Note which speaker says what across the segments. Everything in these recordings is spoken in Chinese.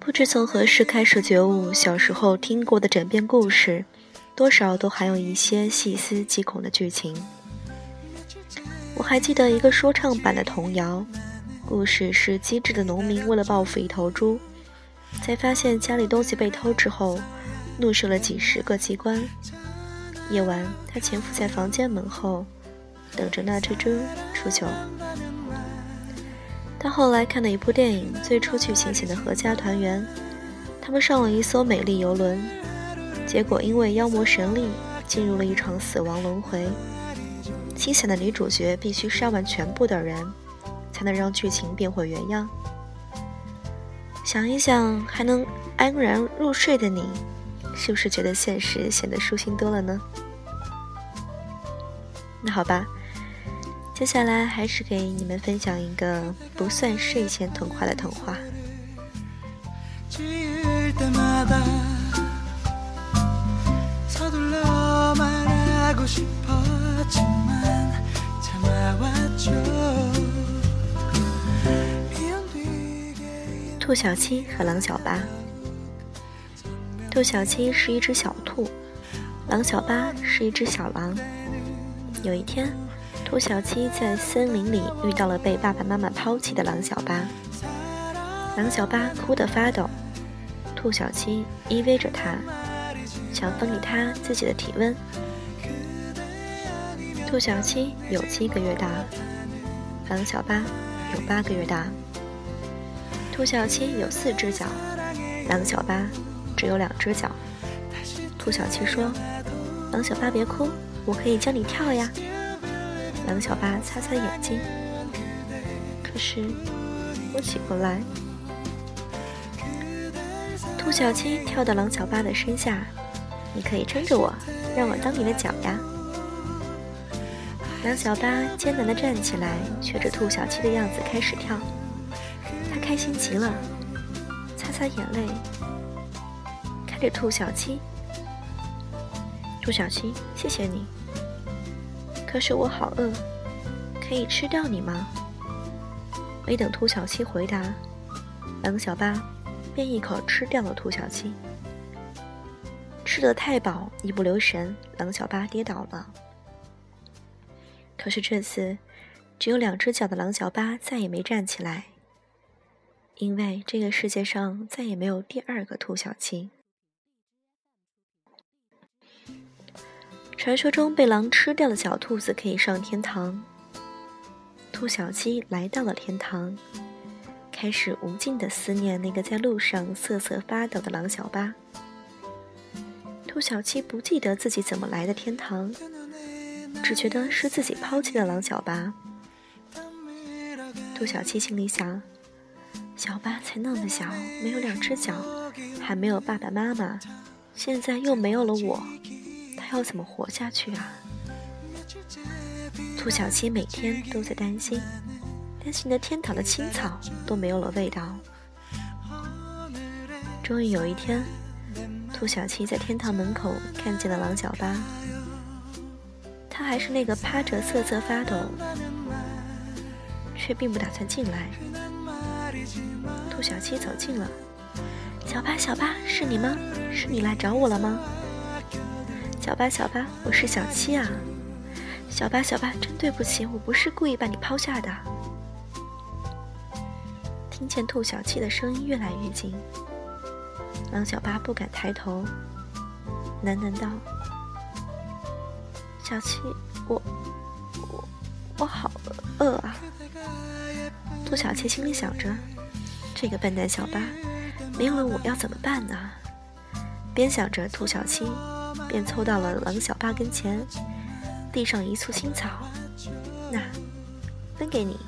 Speaker 1: 不知从何时开始觉悟，小时候听过的枕边故事，多少都含有一些细思极恐的剧情。我还记得一个说唱版的童谣，故事是机智的农民为了报复一头猪，在发现家里东西被偷之后，怒射了几十个机关。夜晚，他潜伏在房间门后，等着那只猪出糗。他后来看的一部电影，最初剧情写的阖家团圆。他们上了一艘美丽游轮，结果因为妖魔神力，进入了一场死亡轮回。心想的女主角必须杀完全部的人，才能让剧情变回原样。想一想，还能安然入睡的你，是不是觉得现实显得舒心多了呢？那好吧。接下来还是给你们分享一个不算睡前童话的童话。兔小七和狼小八。兔小七是一只小兔，狼小八是一只小狼。有一天。兔小七在森林里遇到了被爸爸妈妈抛弃的狼小八，狼小八哭得发抖，兔小七依偎着他，想分给他自己的体温。兔小七有七个月大，狼小八有八个月大。兔小七有四只脚，狼小八只有两只脚。兔小七说：“狼小八别哭，我可以教你跳呀。”狼小八擦擦眼睛，可是我起不来。兔小七跳到狼小八的身下，你可以撑着我，让我当你的脚呀。狼小八艰难地站起来，学着兔小七的样子开始跳，他开心极了，擦擦眼泪，看着兔小七，兔小七，谢谢你。可是我好饿，可以吃掉你吗？没等兔小七回答，狼小八便一口吃掉了兔小七。吃得太饱，一不留神，狼小八跌倒了。可是这次，只有两只脚的狼小八再也没站起来，因为这个世界上再也没有第二个兔小七。传说中被狼吃掉的小兔子可以上天堂。兔小七来到了天堂，开始无尽的思念那个在路上瑟瑟发抖的狼小八。兔小七不记得自己怎么来的天堂，只觉得是自己抛弃了狼小八。兔小七心里想：小八才那么小，没有两只脚，还没有爸爸妈妈，现在又没有了我。要怎么活下去啊？兔小七每天都在担心，担心的天堂的青草都没有了味道。终于有一天，兔小七在天堂门口看见了狼小八，他还是那个趴着瑟瑟发抖，却并不打算进来。兔小七走近了，小八小八，是你吗？是你来找我了吗？小八，小八，我是小七啊！小八，小八，真对不起，我不是故意把你抛下的。听见兔小七的声音越来越近，狼小八不敢抬头，喃喃道：“小七，我，我，我好饿啊！”兔小七心里想着：“这个笨蛋小八，没有了我要怎么办呢？”边想着，兔小七。便凑到了狼小八跟前，递上一簇青草，那分给你。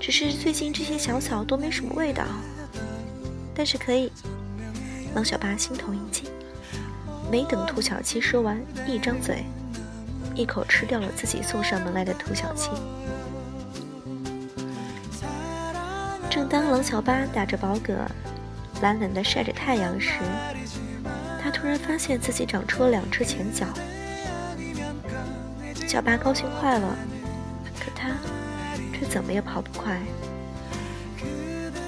Speaker 1: 只是最近这些小草都没什么味道，但是可以。狼小八心头一惊，没等兔小七说完，一张嘴，一口吃掉了自己送上门来的兔小七。正当狼小八打着饱嗝，懒懒地晒着太阳时，突然发现自己长出了两只前脚，小八高兴坏了，可他却怎么也跑不快。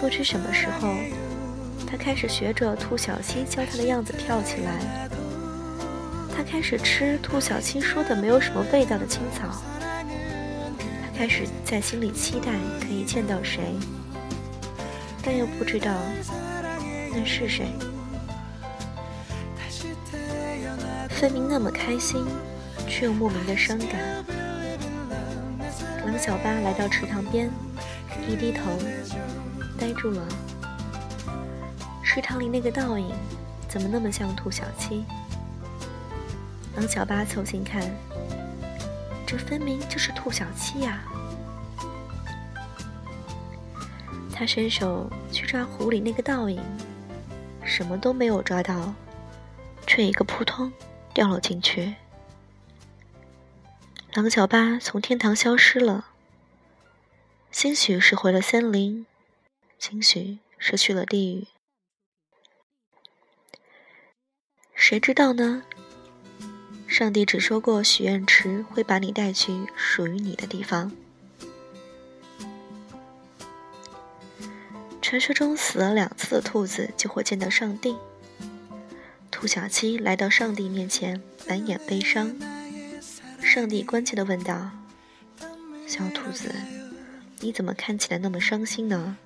Speaker 1: 不知什么时候，他开始学着兔小七教他的样子跳起来。他开始吃兔小七说的没有什么味道的青草。他开始在心里期待可以见到谁，但又不知道那是谁。分明那么开心，却又莫名的伤感。狼小八来到池塘边，一低头，呆住了。池塘里那个倒影，怎么那么像兔小七？狼小八凑近看，这分明就是兔小七呀！他伸手去抓湖里那个倒影，什么都没有抓到，却一个扑通。掉了进去。狼小八从天堂消失了，兴许是回了森林，兴许是去了地狱，谁知道呢？上帝只说过许愿池会把你带去属于你的地方。传说中死了两次的兔子就会见到上帝。兔小七来到上帝面前，满眼悲伤。上帝关切地问道：“小兔子，你怎么看起来那么伤心呢？”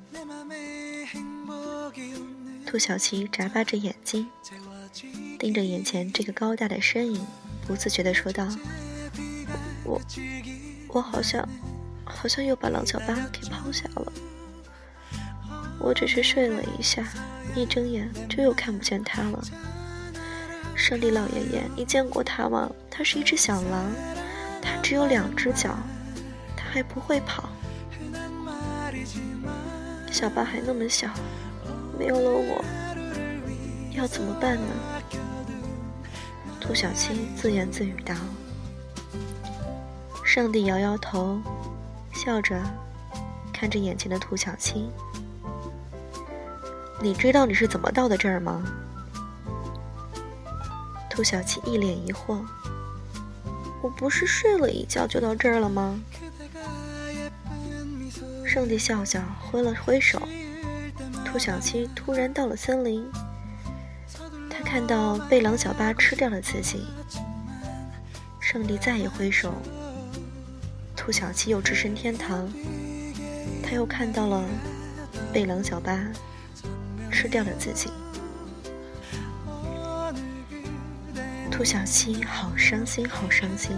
Speaker 1: 兔小七眨巴着眼睛，盯着眼前这个高大的身影，不自觉地说道：“我，我好像，好像又把狼小八给抛下了。我只是睡了一下，一睁眼就又看不见他了。”上帝老爷爷，你见过它吗？它是一只小狼，它只有两只脚，它还不会跑。小八还那么小，没有了我，要怎么办呢？兔小七自言自语道。上帝摇摇头，笑着看着眼前的兔小七：“你知道你是怎么到的这儿吗？”兔小七一脸疑惑：“我不是睡了一觉就到这儿了吗？”上帝笑笑，挥了挥手。兔小七突然到了森林，他看到被狼小八吃掉了自己。上帝再一挥手，兔小七又置身天堂，他又看到了被狼小八吃掉了自己。兔小七好伤心，好伤心，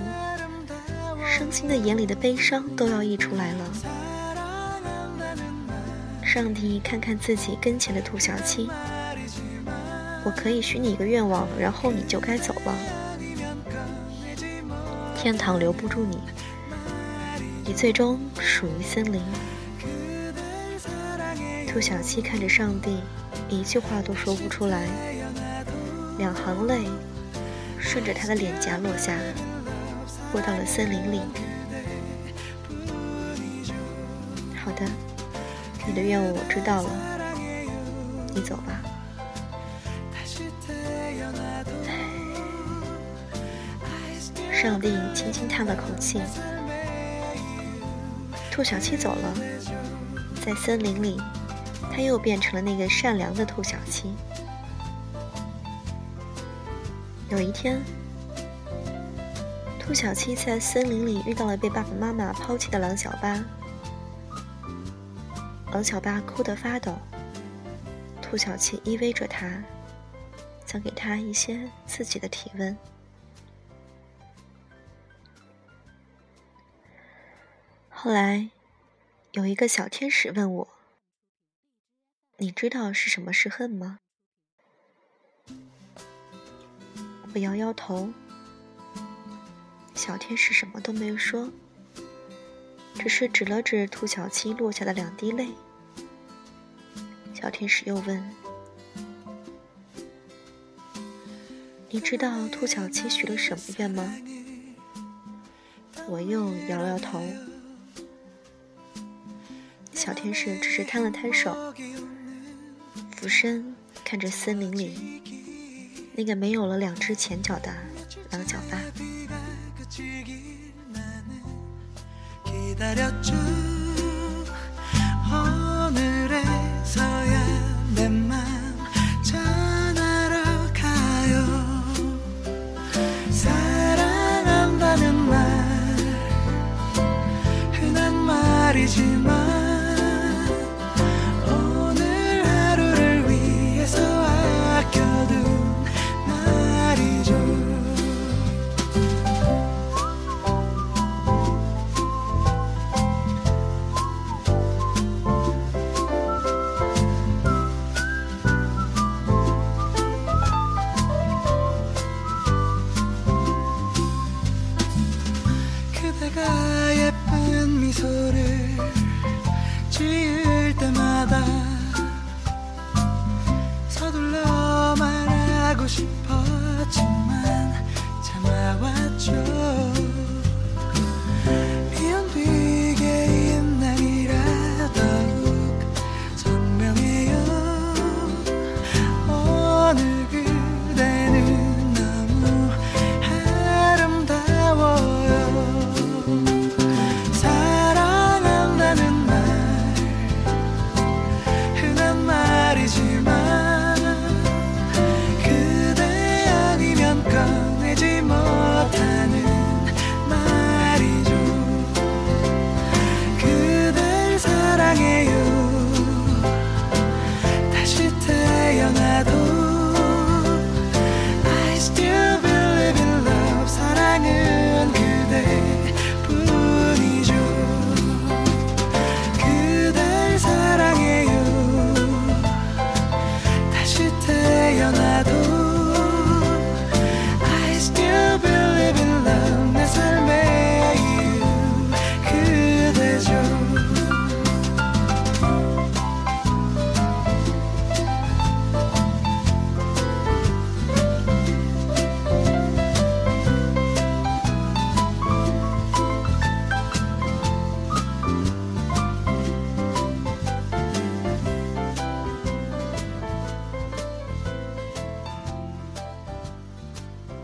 Speaker 1: 伤心的眼里的悲伤都要溢出来了。上帝看看自己跟前的兔小七，我可以许你一个愿望，然后你就该走了。天堂留不住你，你最终属于森林。兔小七看着上帝，一句话都说不出来，两行泪。顺着他的脸颊落下，落到了森林里。好的，你的愿望我知道了，你走吧。上帝轻轻叹了口气。兔小七走了，在森林里，他又变成了那个善良的兔小七。有一天，兔小七在森林里遇到了被爸爸妈妈抛弃的狼小八。狼小八哭得发抖，兔小七依偎着他，想给他一些自己的体温。后来，有一个小天使问我：“你知道是什么是恨吗？”我摇摇头，小天使什么都没有说，只是指了指兔小七落下的两滴泪。小天使又问：“你知道兔小七许了什么愿吗？”我又摇了摇头。小天使只是摊了摊手，俯身看着森林里。那个没有了两只前脚的狼小八。